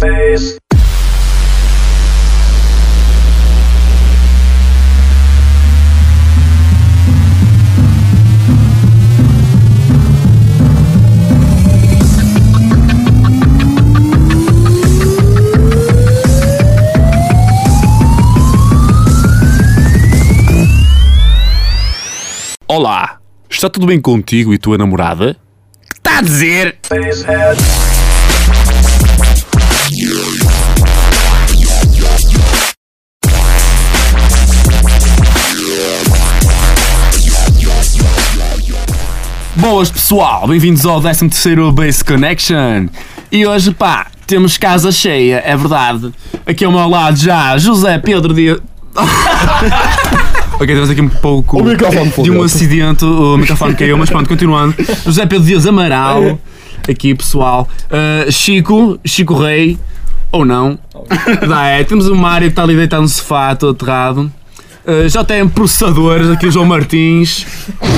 face. Olá, está tudo bem contigo e tua namorada? Que está a dizer? Boas pessoal, bem-vindos ao 13º Base Connection. E hoje, pá, temos casa cheia, é verdade. Aqui ao meu lado já José Pedro Dias... ok, temos aqui um pouco O microfone de um acidente, o microfone caiu, mas pronto, continuando. José Pedro Dias Amaral, aqui pessoal. Uh, Chico, Chico Rei, ou não. Dá, é, temos o Mário que está ali deitado no sofá, todo aterrado. Uh, já tem processadores, aqui o João Martins,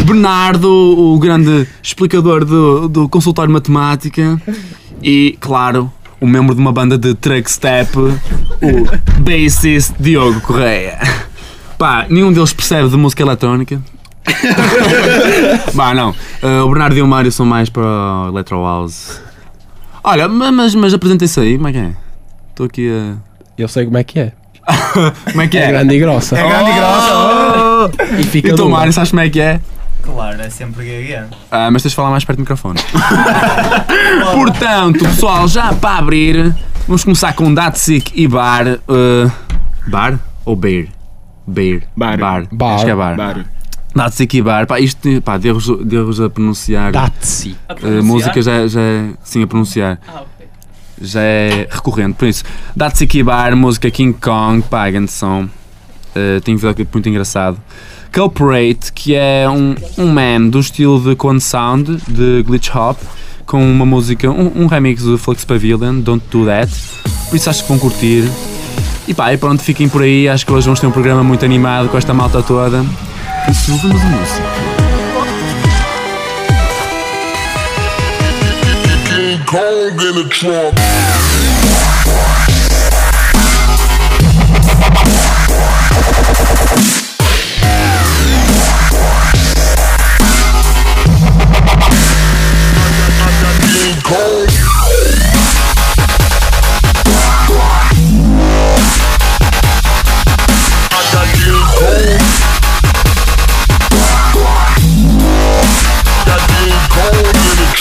Bernardo, o grande explicador do, do consultório de matemática e, claro, o membro de uma banda de truck step, o bassist Diogo Correia. Pá, nenhum deles percebe de música eletrónica. Bah, não. Uh, o Bernardo e o Mário são mais para o Electro House. Olha, ma- mas, mas apresentem-se aí, como é que é? Estou aqui a. Eu sei como é que é. Como é que é? É grande e grossa. É grande e grossa. E fica E tu. Mário, sabes como é que é? Claro, é sempre gagueiro. Ah, mas tens de falar mais perto do microfone. Portanto, pessoal, já para abrir, vamos começar com Datsik e Bar. uh, bar ou Bear? Bear. Bar. Bar. Bar. Acho que é Bar. Bar. Datsik e Bar. Pá, isto, pá, de erros, de erros a pronunciar. Datsi. Uh, música já, já é. Sim, a pronunciar. Já é recorrente. Por isso, Datsiki Bar, música King Kong, pá, grande som. Uh, tem um videoclipe muito engraçado. Culprate, que é um, um man do estilo de Cone Sound, de Glitch Hop, com uma música, um, um remix do Flux Pavilion, Don't Do That. Por isso acho que vão curtir. E pá, e pronto, fiquem por aí. Acho que hoje vamos ter um programa muito animado com esta malta toda. Por isso, vamos a música. King Kong in the trunk.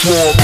Kong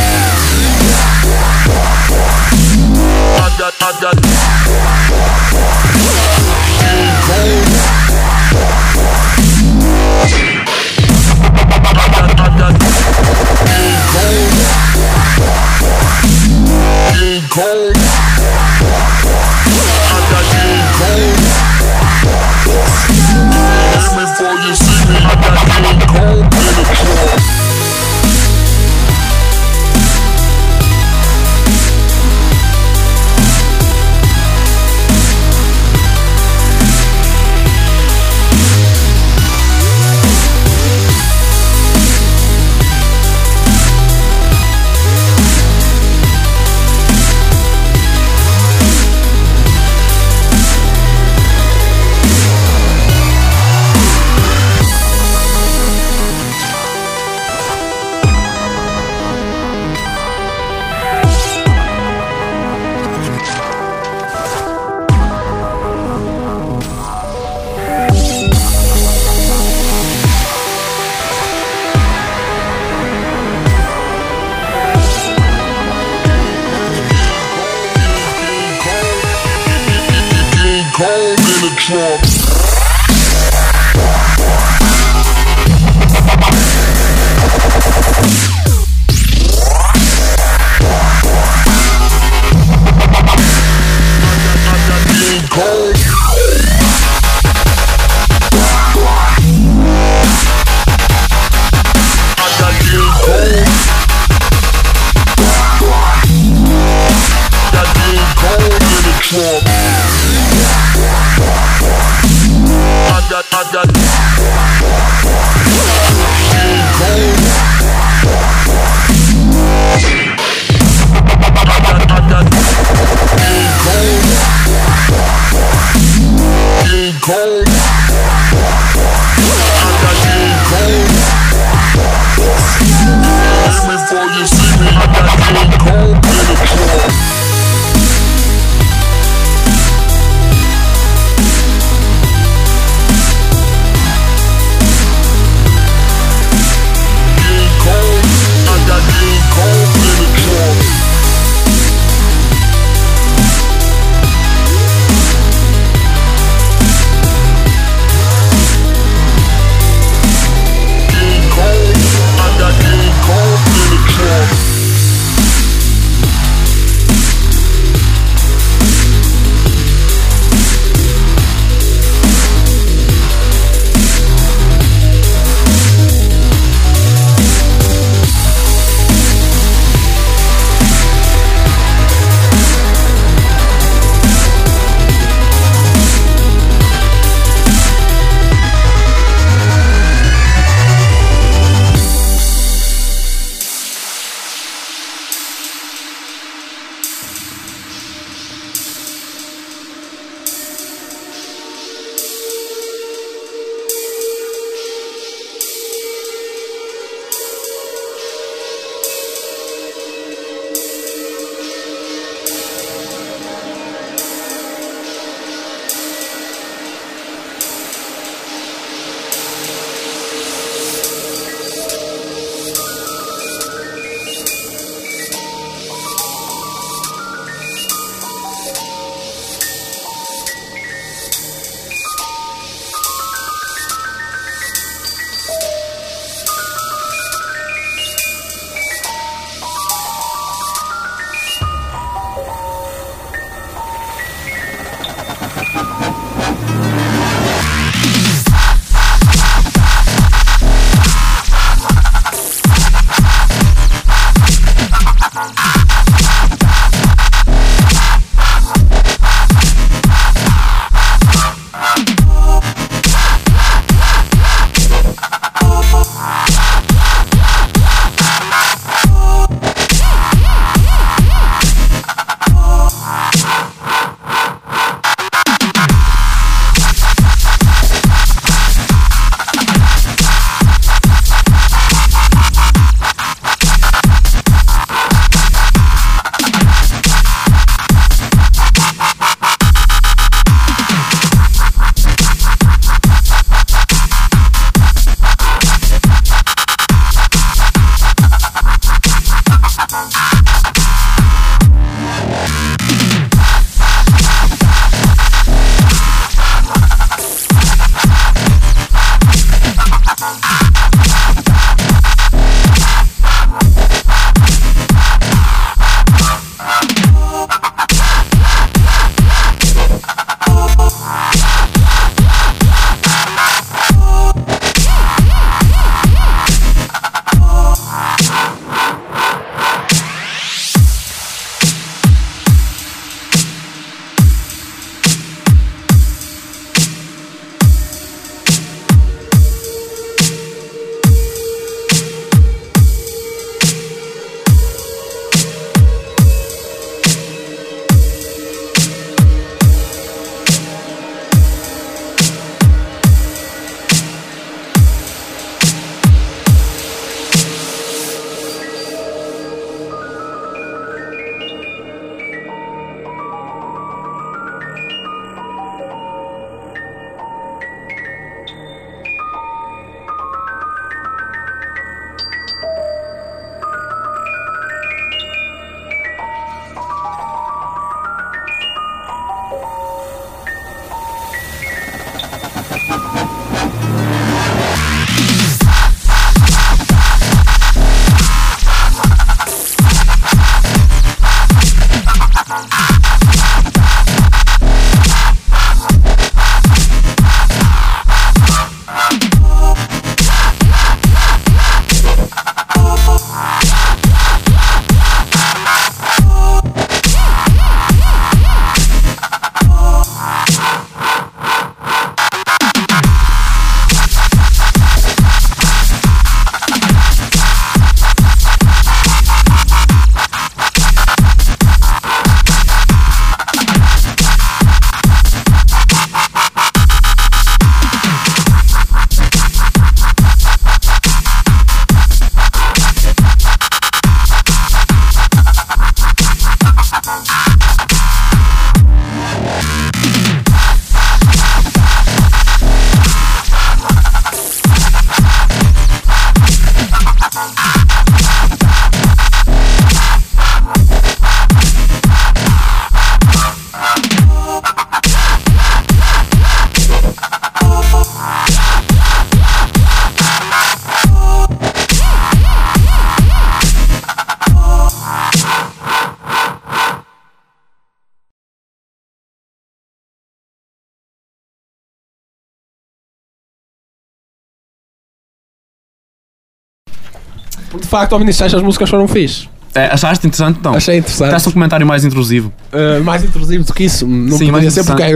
De facto, ao Vinicius as músicas foram fixe. É, achaste interessante então? Achei interessante. Deste um comentário mais intrusivo. Uh, mais intrusivo do que isso. Não Sim, podia mais ser porque é.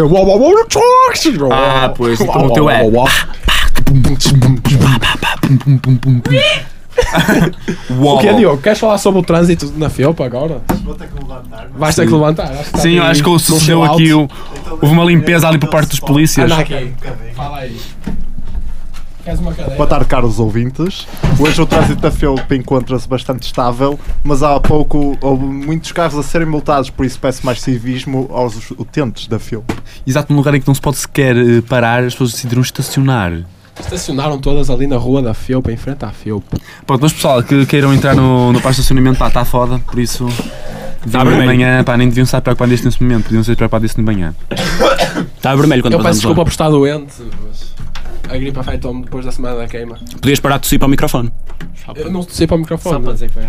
Ah, pois, então uau, o teu uau, é. O que é, Diogo? Queres falar sobre o trânsito na FEUP agora? Vou ter que levantar. Vais ter que levantar. Acho que Sim, eu acho que sucedeu aqui o, houve uma limpeza ali por parte dos polícias. Anda aqui. Fala aí. Queres uma cadeira? Boa tarde, caros ouvintes. Hoje o trânsito da FEUP encontra-se bastante estável, mas há pouco houve muitos carros a serem multados, por isso peço mais civismo aos utentes da FEUP. Exato, num lugar em que não se pode sequer eh, parar, as pessoas decidiram estacionar. Estacionaram todas ali na rua da FEUP, em frente à FEUP. Pronto, mas pessoal que queiram entrar no, no parque de estacionamento, pá, está foda, por isso. Tá de vermelho. manhã, pá, nem deviam estar preocupados disto nesse momento, podiam ser preocupados disto de manhã. Está vermelho quando Eu peço desculpa lá. por estar doente, a gripe afetou-me depois da semana da queima. Podias parar de tossir para o microfone. Eu não sei para o microfone. Só para dizer que foi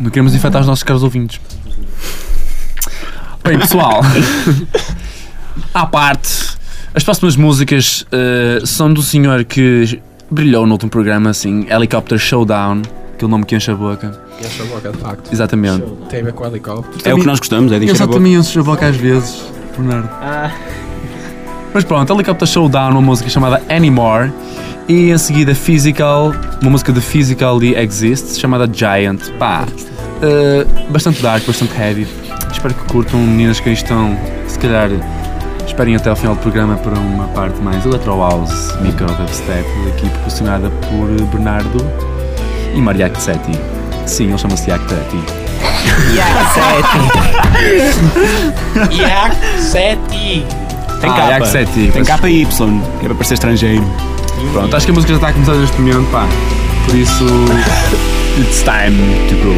Não queremos infectar os nossos caros ouvintes. Bem, pessoal, à parte, as próximas músicas eh, são do senhor que brilhou no último programa, assim, Helicopter Showdown, aquele nome que enche a boca. Enche a boca, de facto. Exatamente. Tem a ver com o helicóptero. É o que nós gostamos, é de Eu encher só a boca. também encho a boca às vezes, Bernardo. Ah, Mas pronto, Helicopter Showdown, uma música chamada Anymore. E em seguida Physical, uma música de Physically Exists, chamada Giant. Pá, eh, bastante dark, bastante heavy. Espero que curtam, meninas que aí estão. Se calhar esperem até ao final do programa para uma parte mais Electro House, Micro Dubstep, aqui proporcionada por Bernardo e Mariac Setti. Sim, ele chama-se Yak Setti. Yak 7 Tem Ah, capa. Yak Setti. Tem capa Y, que é para parecer estrangeiro. Pronto, acho que a música já está a começar neste momento, pá. Por isso, it's time to go.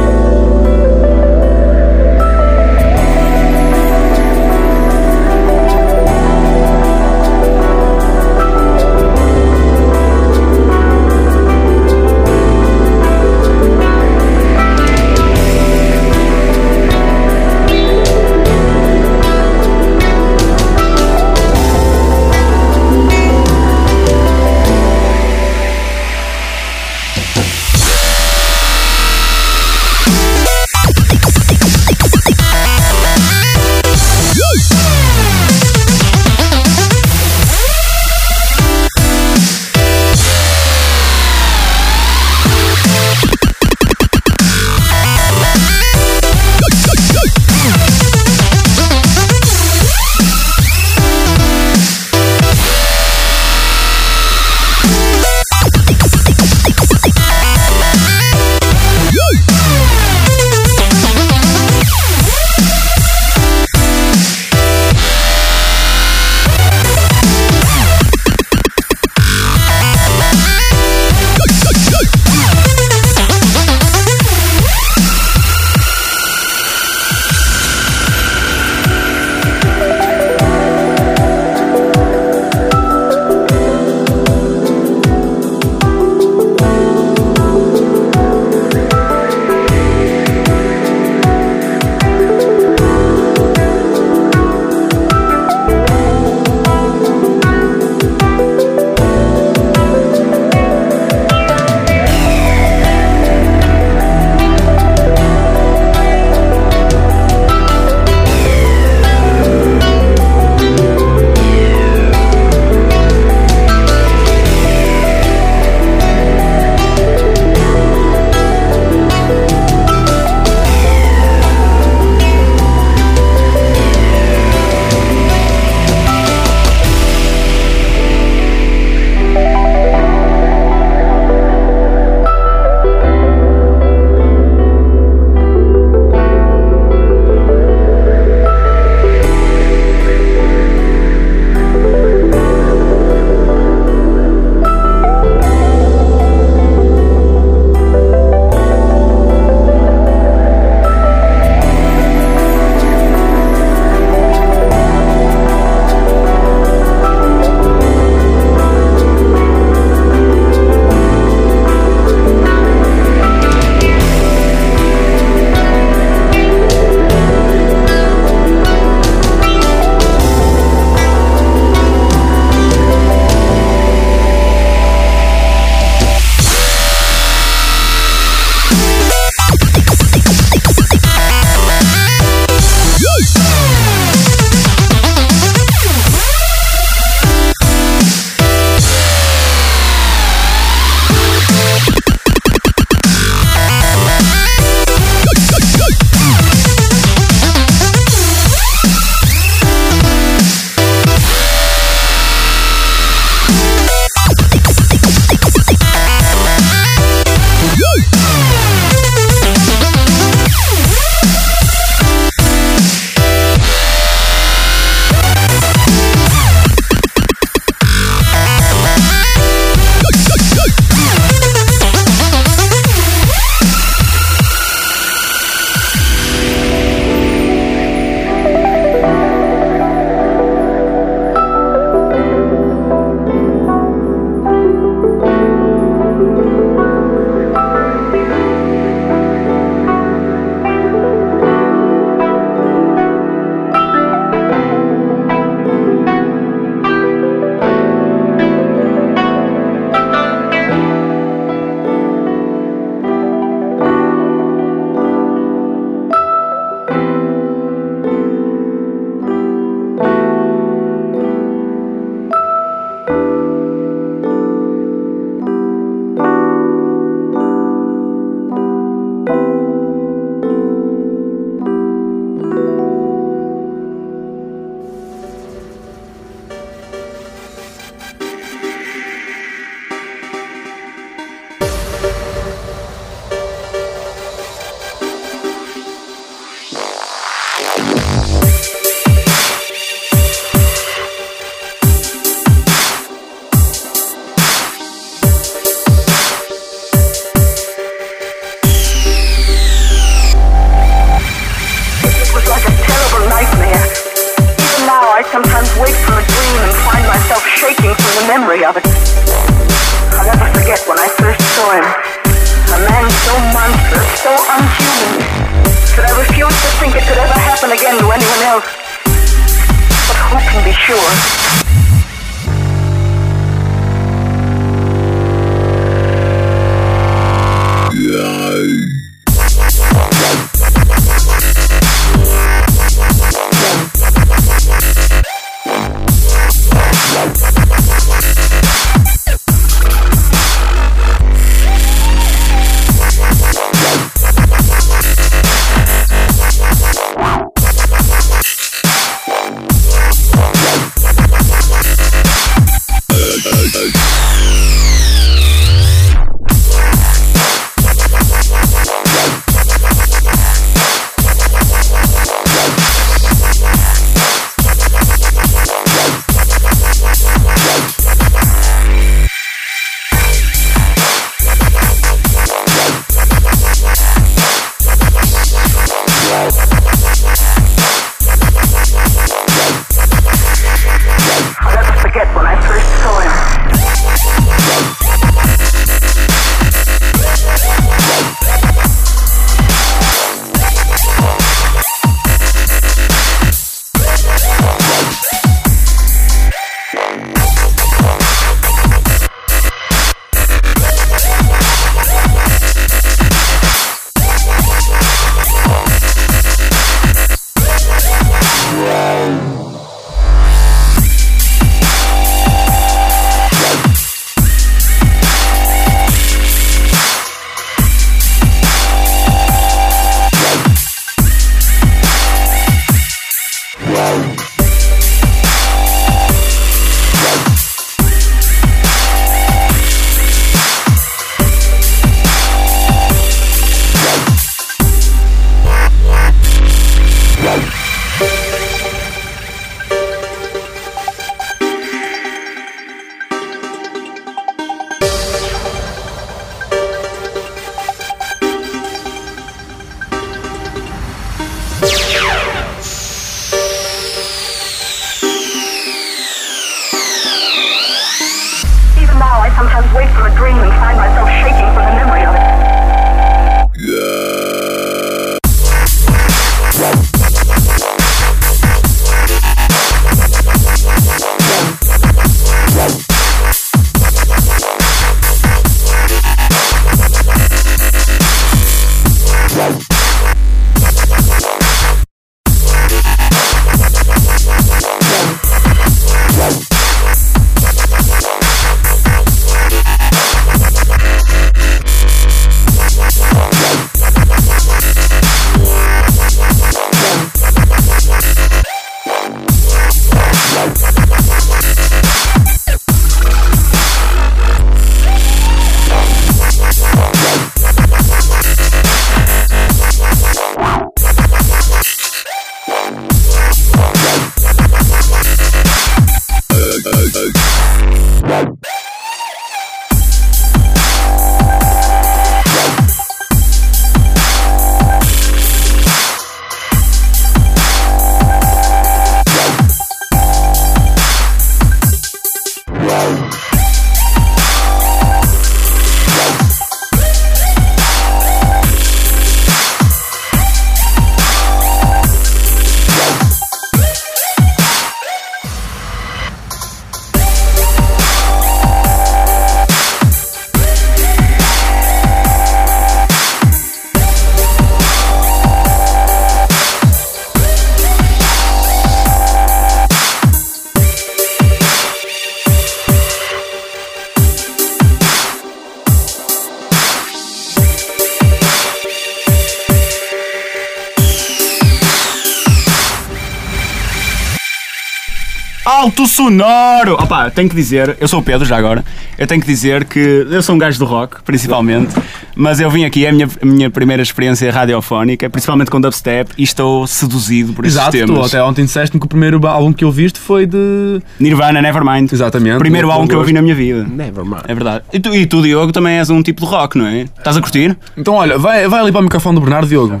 Sonoro! Opa, tenho que dizer, eu sou o Pedro já agora, eu tenho que dizer que eu sou um gajo do rock, principalmente, mas eu vim aqui, é a minha, a minha primeira experiência radiofónica, principalmente com dubstep, e estou seduzido por esses Exato, tu temas. até ontem disseste-me que o primeiro álbum que eu viste foi de. Nirvana, Nevermind. Exatamente. Primeiro álbum que eu ouvi na minha vida. Nevermind. É verdade. E tu, e tu, Diogo, também és um tipo de rock, não é? Estás a curtir? Então olha, vai, vai ali para o microfone do Bernardo Diogo.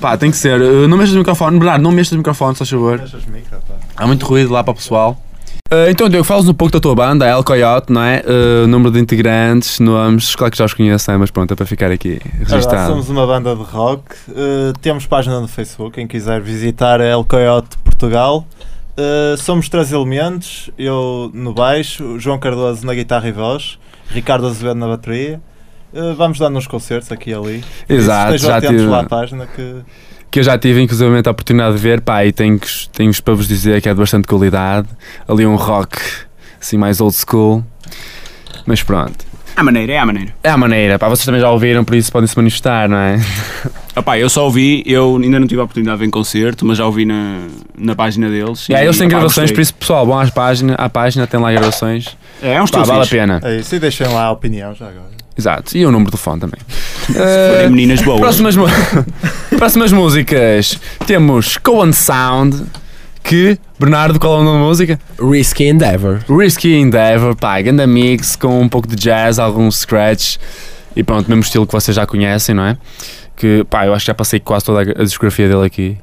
Pá, tem que ser. Uh, Não mexas o microfone. Bernardo, não mexas o microfone, se faz favor. Há muito ruído lá para o pessoal. Uh, então, Diogo, falas um pouco da tua banda, a El Coyote, não é? Uh, número de integrantes, nomes, claro que já os conheço, né? mas pronto, é para ficar aqui registado. somos uma banda de rock. Uh, temos página no Facebook. Quem quiser visitar é El Coyote Portugal. Uh, somos três elementos, eu no baixo, João Cardoso na guitarra e voz, Ricardo Azevedo na bateria. Uh, vamos dar nos concertos aqui e ali. Exato, Estejam já atentos tive, lá à página que que eu já tive inclusive a oportunidade de ver, pá, e tenho, tenho para vos dizer que é de bastante qualidade. Ali um rock assim mais old school. Mas pronto. É a maneira, é a maneira. É a maneira, pá, vocês também já ouviram, por isso podem se manifestar, não é? Opá, eu só ouvi, eu ainda não tive a oportunidade de ver em concerto, mas já ouvi na, na página deles. E aí eles têm opá, gravações, gostei. por isso pessoal, vão às página, à página, tem lá gravações. É, é um Pá, estilo vale a pena. é isso. E deixem lá a opinião já agora. Exato. E o número de telefone também. Forem Eh, meninas boas. próximas, próximas músicas. Temos Cohen Sound, que, Bernardo, qual é o nome da música? Risky Endeavor. Risky Endeavor, pá, grande mix com um pouco de jazz, alguns scratch e pronto, mesmo estilo que vocês já conhecem, não é? Que pá, eu acho que já passei quase toda a a discografia dele aqui.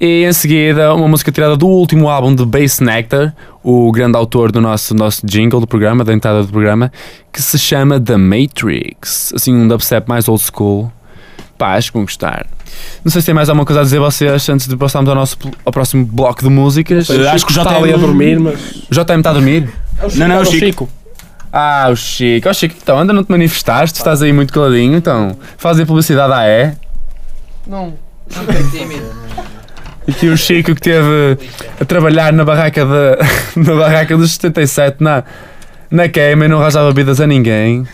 E em seguida, uma música tirada do último álbum de Bass Nectar, o grande autor do nosso, nosso jingle do programa, da entrada do programa, que se chama The Matrix. Assim, um dubstep mais old school. Pá, acho que vão gostar. Não sei se tem mais alguma coisa a dizer vocês antes de passarmos ao, nosso, ao próximo bloco de músicas. Eu acho que o está JM ali a dormir, mas. O JM está a dormir? Não, não, É o Chico. Ah, o Chico. Ó Chico, então anda, não te manifestaste, estás aí muito caladinho, então faz aí publicidade à E. Não, não fiquei tímido. Aqui o Chico que teve a trabalhar na barraca, da, na barraca dos 77 na, na queima e não arranjava bebidas a ninguém.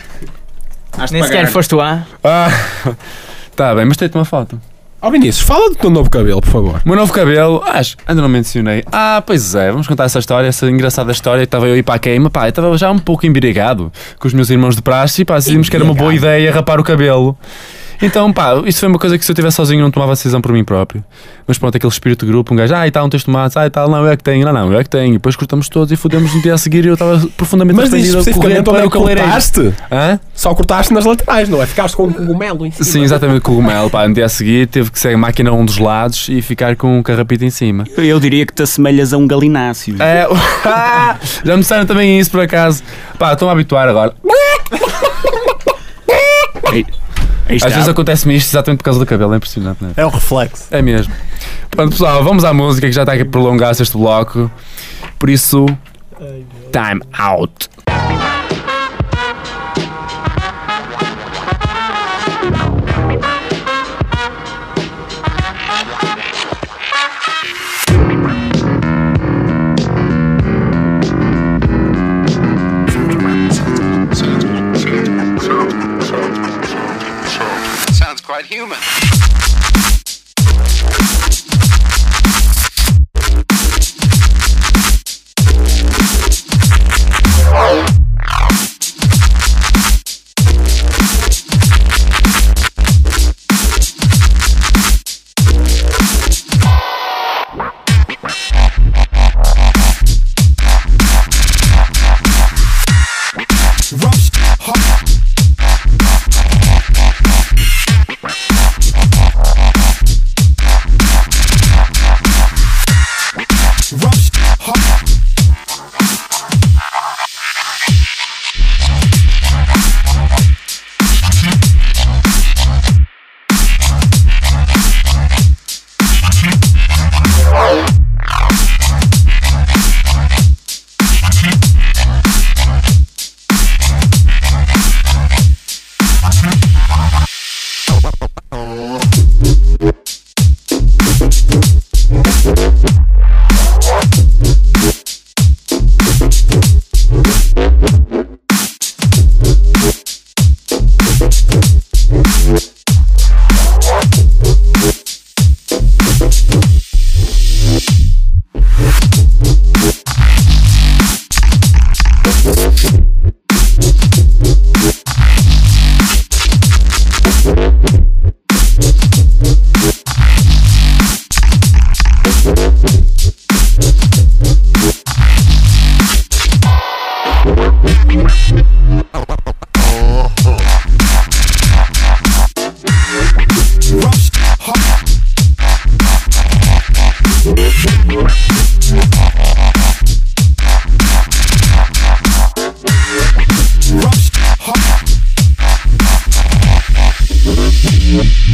Nem sequer foste lá. Ah, tá bem, mas tem-te uma foto. Ó Vinícius, fala do teu novo cabelo, por favor. O meu novo cabelo, acho, ainda não mencionei. Ah, pois é, vamos contar essa história, essa engraçada história. Estava eu a ir para a queima, pá, eu estava já um pouco embirigado com os meus irmãos de praxe e pá, decidimos que era uma boa ideia rapar o cabelo. Então, pá, isso foi uma coisa que se eu estivesse sozinho não tomava decisão por mim próprio. Mas pronto, aquele espírito de grupo, um gajo, ah, e tal, um texto tomates, ah, e tal, não, eu é que tenho, não, não, eu é que tenho. E depois cortamos todos e fodemos no dia a seguir e eu estava profundamente Mas arrependido a correr para é o cabeleireiro. cortaste? Hã? Só cortaste nas laterais, não é? Ficaste com um cogumelo em cima. Sim, exatamente, cogumelo, pá, no dia a seguir teve que ser a máquina a um dos lados e ficar com um carrapito em cima. Eu, diria que te assemelhas a um galináceo. É, já me disseram também isso por acaso. Pá, estou-me a habituar agora. Aí, está. Às vezes acontece-me isto exatamente por causa do cabelo, é impressionante, não é? É um reflexo. É mesmo. Pronto, pessoal, vamos à música que já está aqui a prolongar-se este bloco. Por isso, time out. Human. Música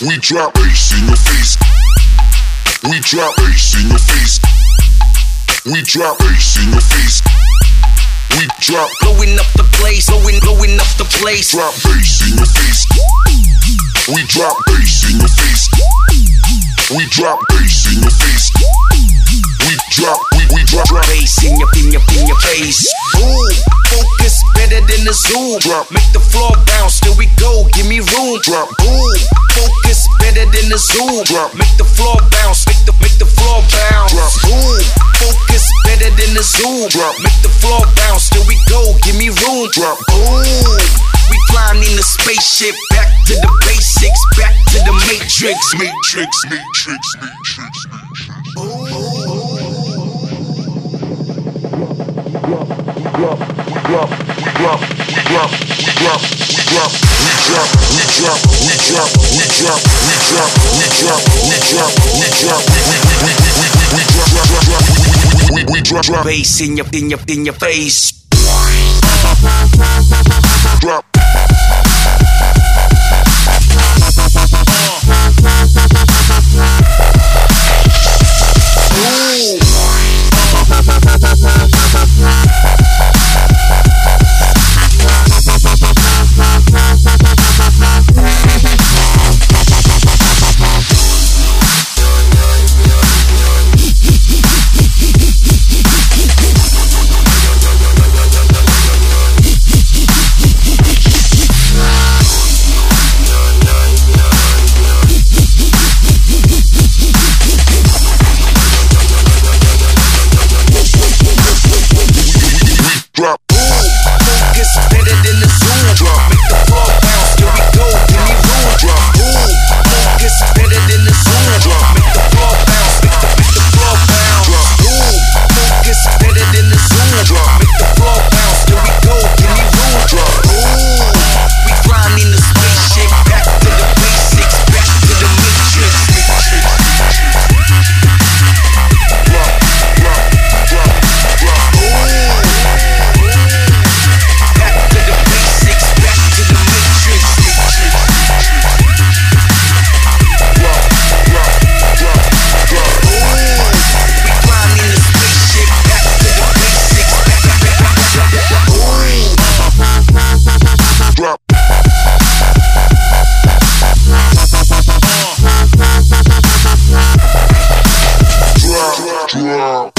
We drop bass in your face. We drop bass in your face. We drop bass in your face. We drop Blowing up the place, blowing, blowing up the place. drop bass in your face. We drop bass in your face. We drop bass in your face. Drop, we, we drop, drop. Bass in your, in your, in your face. Boom, focus better than the zoom. Drop. Make the floor bounce, here we go, give me room. Drop. Boom, focus better than the zoom. Drop. Make the floor bounce, make the, make the floor bounce. Drop. Boom, focus better than the zoom. Drop. Make the floor bounce, here we go, give me room. Drop. Boom, we flying in the spaceship, back to the basics, back to the matrix. Matrix, matrix, matrix, matrix. We drop, drop, Bass in your, in your, in your face. drop. Drop. trap.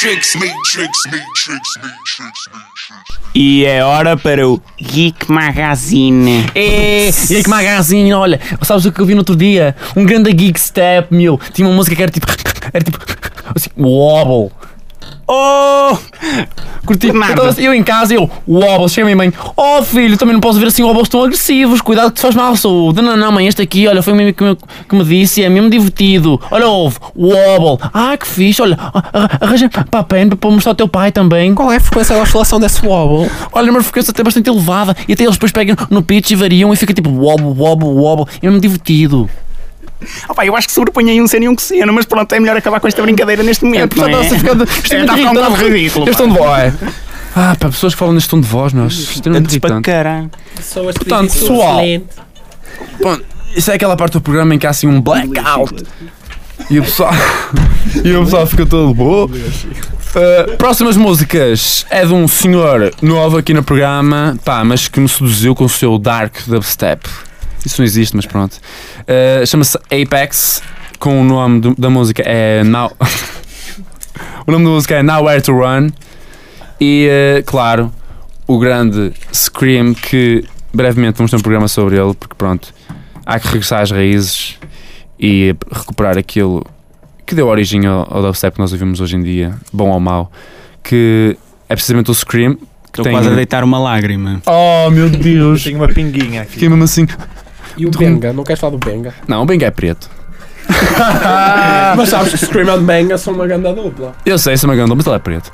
Matrix. Matrix, matrix, matrix, matrix. E é hora para o Geek Magazine. É, que magazine, olha, sabes o que eu vi no outro dia? Um grande geek step, meu. Tinha uma música que era tipo. Era tipo. Assim, wobble. Oh! Curti. Nada. Assim, eu em casa, eu, wobble, chega a minha mãe, oh filho, também não posso ver assim wobbles tão agressivos, cuidado que te faz mal à saúde. Não, não, mãe, este aqui, olha, foi o mesmo que me, que me disse, é mesmo divertido. Olha, ouve, wobble. Ah, que fixe, olha, arra- arranja para a pen para mostrar ao teu pai também. Qual é a frequência da oscilação desse wobble? Olha, uma frequência até bastante elevada e até eles depois pegam no pitch e variam e fica tipo wobble, wobble, wobble. É mesmo divertido. Opa, eu acho que sobrepõe aí um seno e um cosseno, mas pronto, é melhor acabar com esta brincadeira neste momento. portanto, não é? você fica É, está a ficar um ridículo. Este pá. onde vai? Ah, pá, pessoas que falam neste tom de voz, acho extremamente para irritante. caralho. Pessoas Portanto, pessoal, Bom, isso é aquela parte do programa em que há assim um blackout. E o pessoal, e o pessoal fica todo boa. Uh, próximas músicas é de um senhor novo aqui no programa, pá, mas que me seduziu com o seu dark dubstep. Isso não existe, mas pronto. Uh, Chama-se Apex, com o nome do- da música é Now. o nome da música é Nowhere to Run. E, uh, claro, o grande Scream, que brevemente vamos ter um programa sobre ele, porque pronto, há que regressar às raízes e recuperar aquilo que deu origem ao, ao dubstep que nós ouvimos hoje em dia, bom ou mau, que é precisamente o Scream. Que Estou tem... quase a deitar uma lágrima. Oh meu Deus! Tenho uma pinguinha aqui. Fiquei mesmo assim. E o Benga? Não queres falar do Benga? Não, o Benga é preto. Mas sabes que Scream and Benga são uma grande dupla. Eu sei, sou uma grande, mas ele é preto.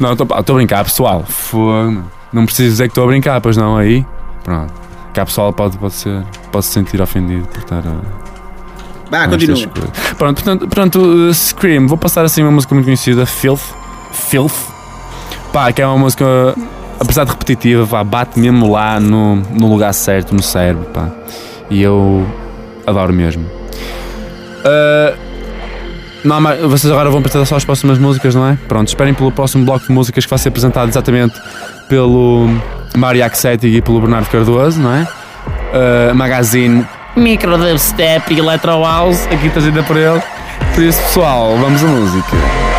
Não, estou a brincar, pessoal. Fogo. Não preciso dizer que estou a brincar, pois não, aí. Pronto. Cá pessoal pode, pode, ser, pode se sentir ofendido por estar a. Estas coisas. Pronto, portanto, portanto, uh, Scream, vou passar assim uma música muito conhecida, Filth. Filth. Pá, que é uma música, apesar de repetitiva, pá, bate mesmo lá no, no lugar certo, no cérebro, pá. E eu adoro mesmo. Uh, não, vocês agora vão apresentar só as próximas músicas, não é? Pronto, esperem pelo próximo bloco de músicas que vai ser apresentado exatamente pelo Mário Axetti e pelo Bernardo Cardoso, não é? Uh, magazine Micro Dubstep e Electro House, aqui trazida por ele. Por isso, pessoal, vamos à música.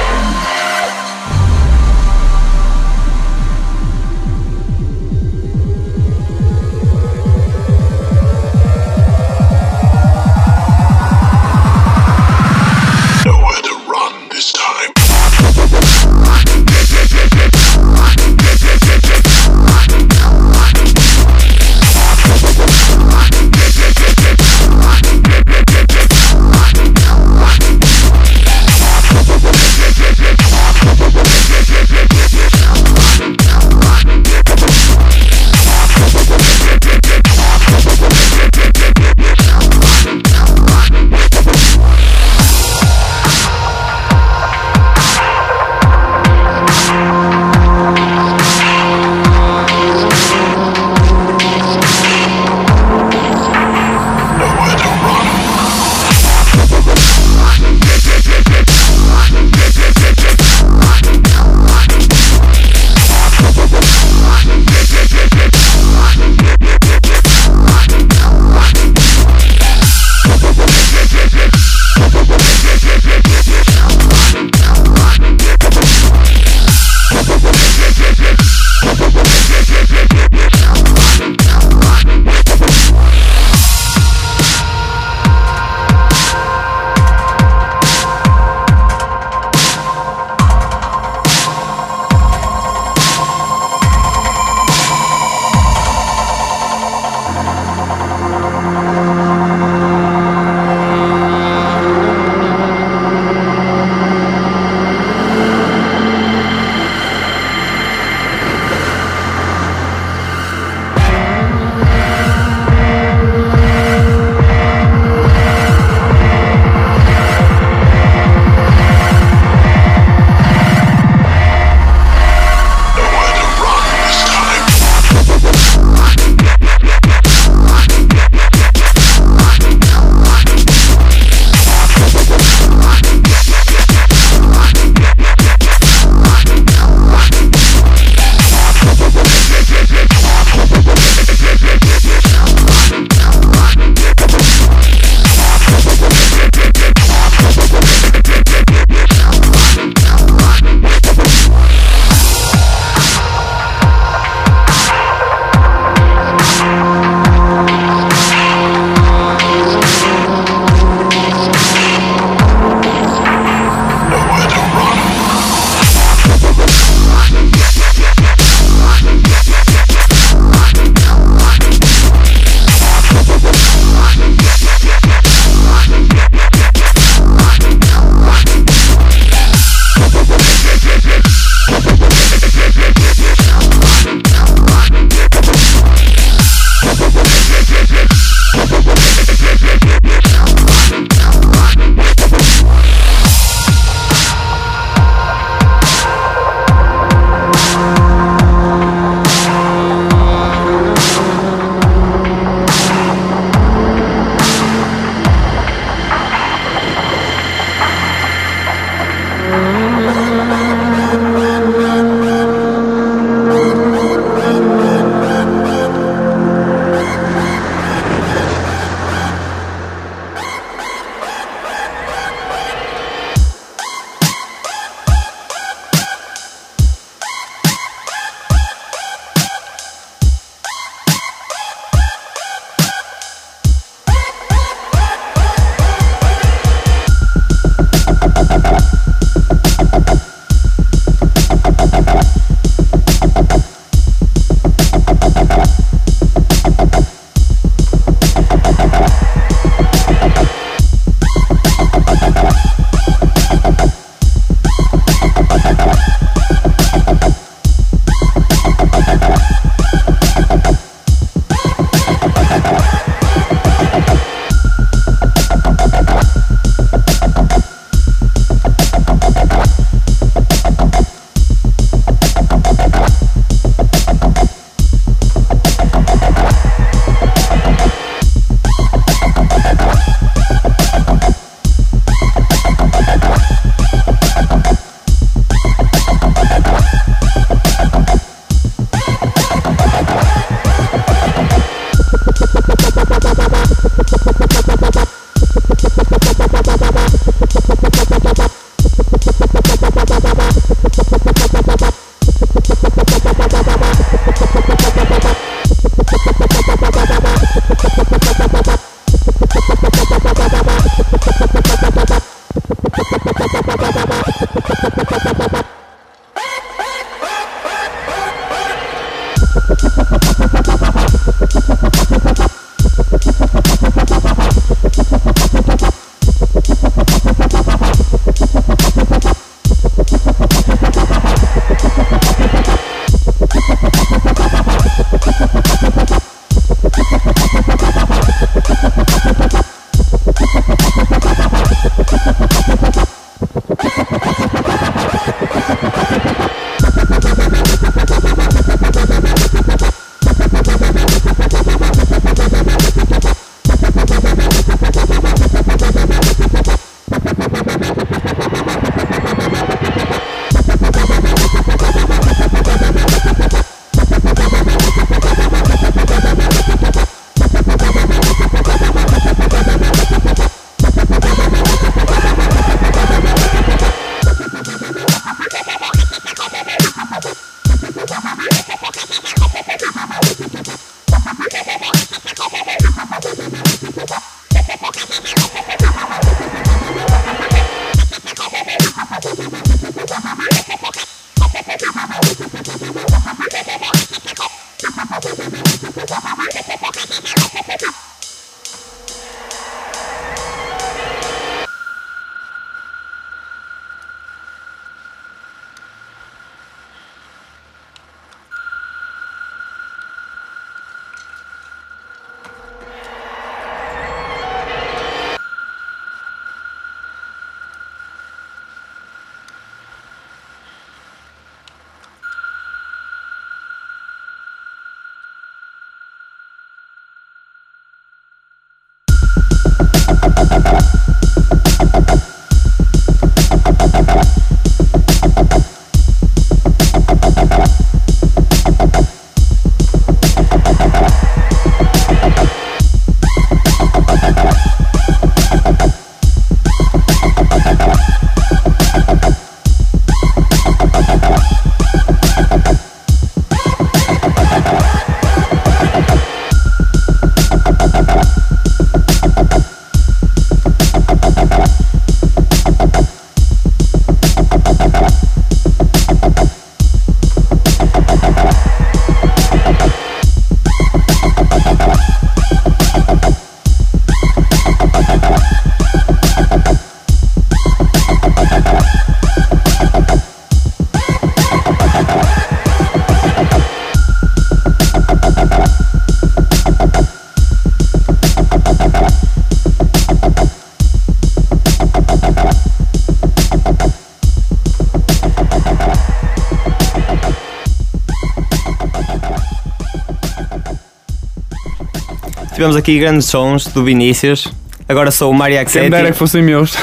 Tivemos aqui grandes sons do Vinícius. Agora sou o Mario Quem me dera que Axetti. fossem meus.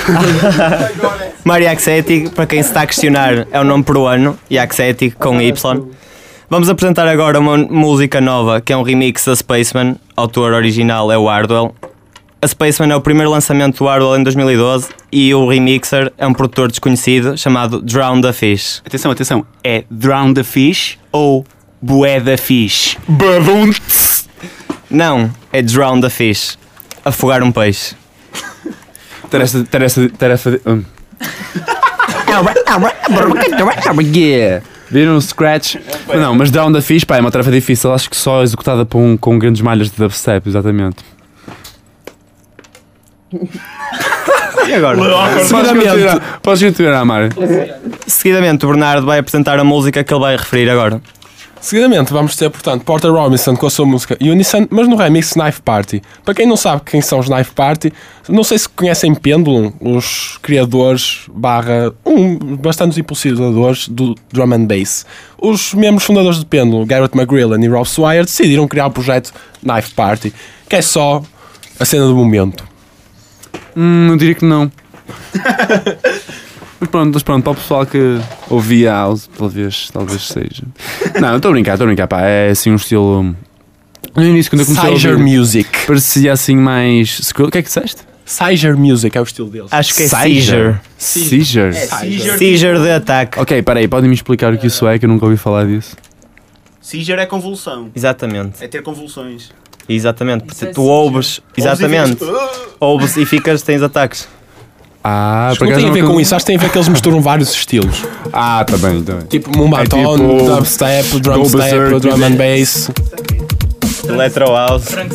Mario Axetti, para quem se está a questionar, é o nome peruano. E Axetti com Y. Vamos apresentar agora uma música nova, que é um remix da Spaceman. O autor original é o Hardwell. A Spaceman é o primeiro lançamento do Hardwell em 2012 e o remixer é um produtor desconhecido chamado Drown the Fish. Atenção, atenção. É Drown the Fish ou Bué da Fish? Não, é Drown the Fish. Afogar um peixe. Tarefa. Tarefa. Tarefa. hum. Viram o Scratch? Não, mas Down da Fish, pá, é uma tarefa difícil. Acho que só executada por um, com grandes malhas de dubstep, exatamente. E agora? Continuar, podes continuar, Mário. Seguidamente, o Bernardo vai apresentar a música que ele vai referir agora. Seguidamente vamos ter, portanto, Porter Robinson com a sua música Unison, mas no remix Knife Party. Para quem não sabe quem são os Knife Party, não sei se conhecem Pendulum, os criadores barra um, bastantes impulsionadores do drum and bass. Os membros fundadores do Pendulum, Garrett McGrillen e Rob Swire, decidiram criar o projeto Knife Party, que é só a cena do momento. Hum, não diria que não. mas pronto, mas pronto, para o pessoal que ouvia house, talvez, talvez seja. Não, estou a brincar, estou a brincar, pá. É assim um estilo. No início, quando eu comecei a Siger ouvir, Music. parecia assim mais. O que é que disseste? Siger Music é o estilo deles. Acho que é Seizure. Seizure. Seizure. Seizure de ataque. Ok, peraí, podem-me explicar o que isso é, que eu nunca ouvi falar disso. Seizure é convulsão. Exatamente. É ter convulsões. Exatamente. É tu ouves, exatamente. Ouves Ouves e ficas, tens ataques. Ah, Acho que não tem a ver com isso, acho que tem a ver que eles misturam vários estilos. Ah, tá bem, tá bem. Tipo Mumbaton, É tipo- dubstep, drum Go step, Berserk, drum and bass, Electro House. trunk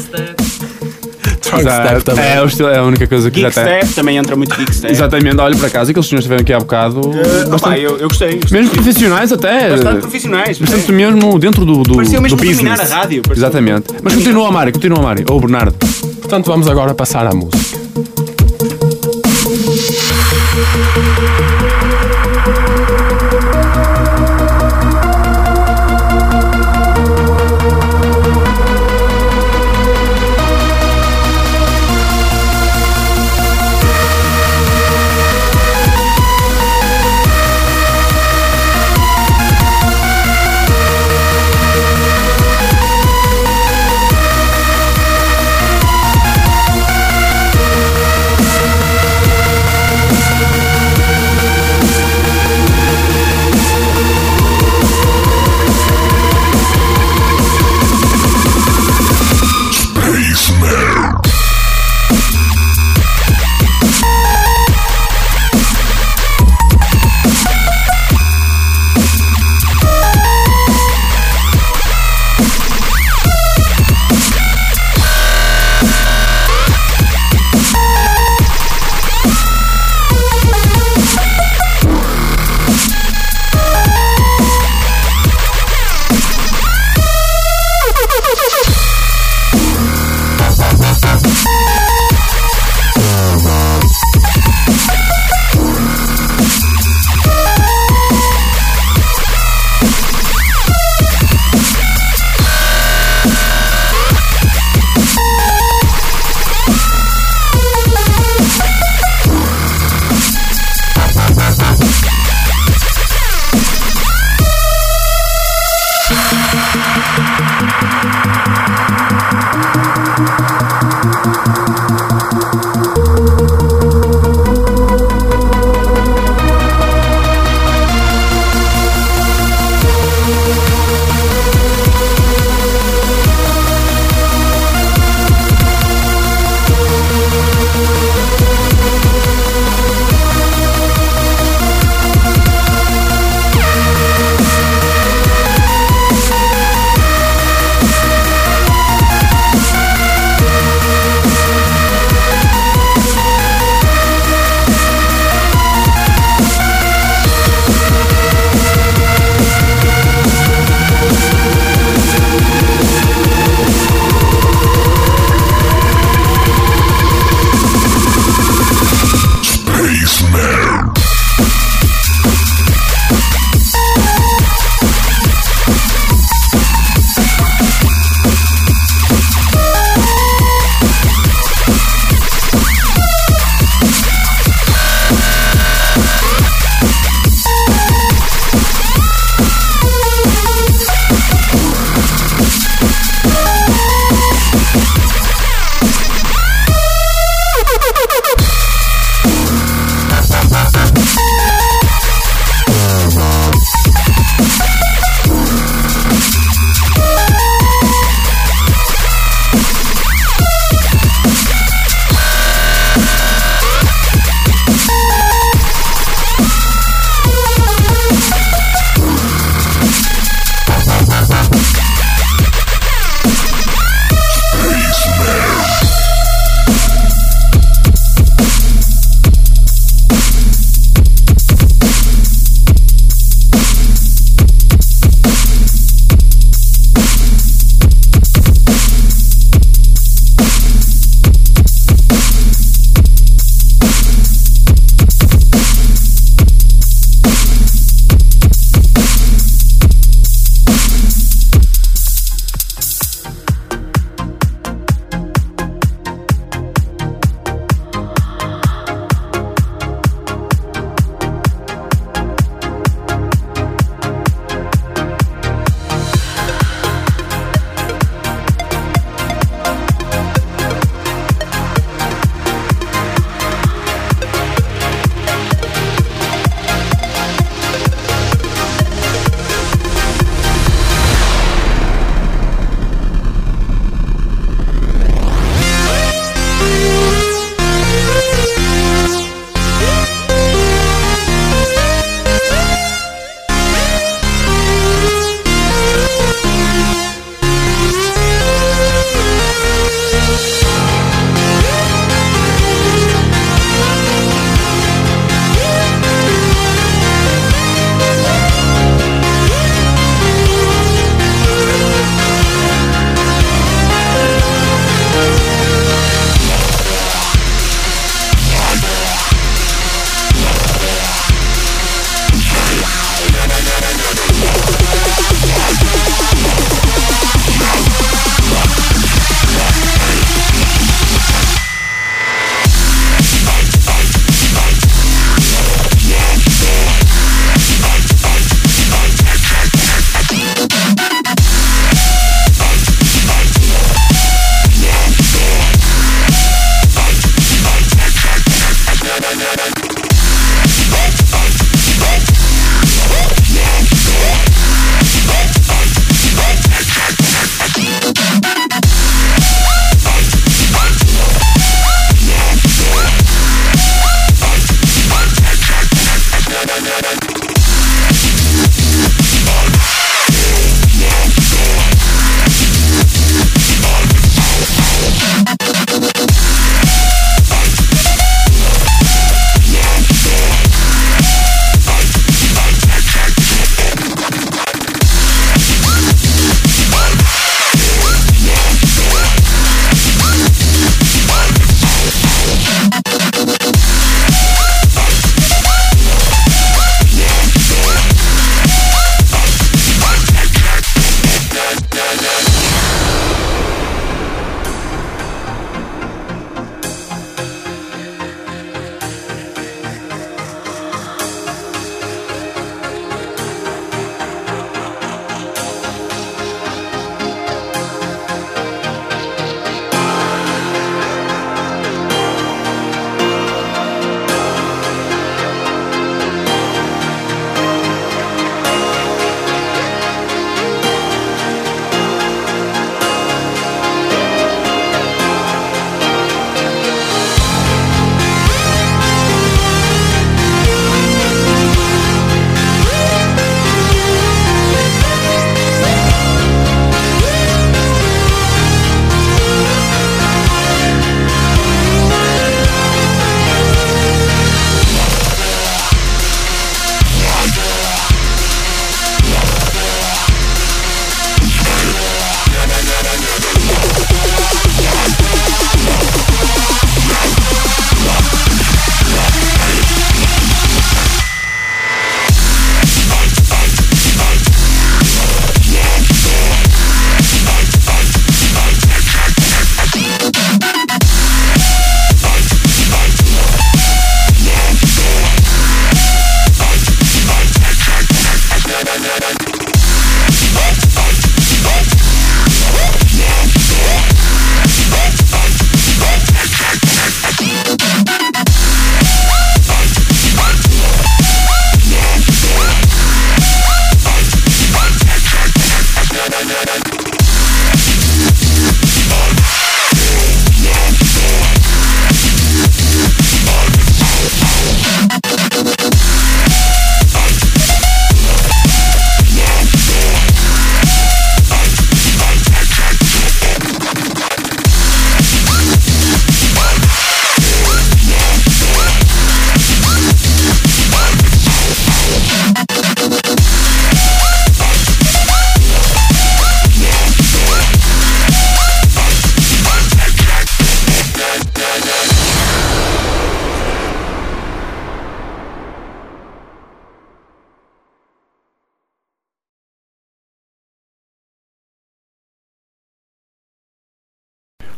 Exato. step também. É, o estilo, é a única coisa que Geek já tem. Step também entra muito Geek Step. Exatamente, olha para casa, aqueles senhores estiveram aqui há bocado. Uh, opá, eu, eu gostei. gostei. Mesmo profissionais até. Bastante profissionais. Bastante mesmo dentro do, do, Parecia mesmo do dominar a rádio, Exatamente. Mas continua, Mário, continua, Mário. Ou o Bernardo. Portanto, vamos agora passar à música.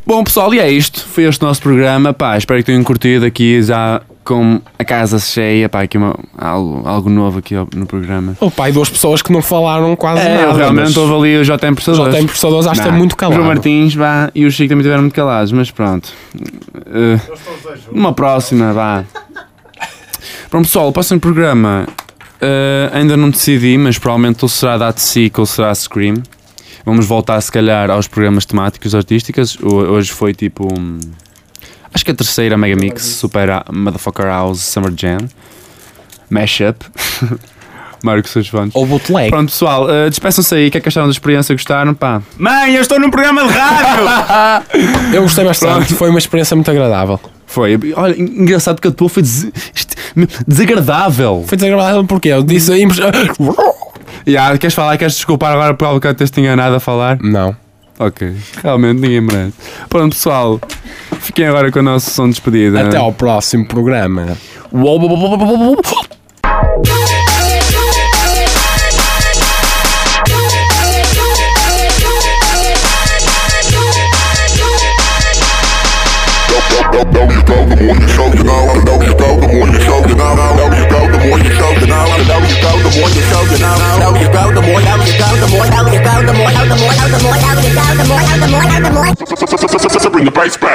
Bom pessoal, e é isto. Foi este o nosso programa. Pá, espero que tenham curtido aqui já com a casa cheia. Pá, aqui uma, algo, algo novo aqui no programa. O pai, duas pessoas que não falaram quase É, nada. realmente mas houve ali o JM Processadores. JM Processadores acho que é muito O João calado. Martins vá, e o Chico também estiveram muito calados, mas pronto. Eh, numa próxima, vá. Pronto, pessoal, o próximo programa eh, ainda não decidi, mas provavelmente ou será Date Seek ou será Scream. Vamos voltar, se calhar, aos programas temáticos artísticas. Hoje foi tipo. um, acho que a terceira Mega Mix, Super A- Motherfucker House Summer Jam. Mashup. Marcos seus fones. Ou bootleg. Pronto, pessoal, eh, despeçam-se aí. O que é que acharam da experiência? Gostaram? Pá. Mãe, eu estou num programa de rádio! Eu gostei bastante, foi uma experiência muito agradável. Foi. Olha, engraçado que a tua foi des- desagradável. Foi desagradável porque eu disse aí. Yeah, queres falar? Queres desculpar agora por algo que eu teres enganado a falar? Não. Ok. Realmente ninguém merece. Pronto, pessoal. Fiquem agora com o nosso som de despedida. Até ao próximo programa. the more, out the more, the more, the more. Bring the price back.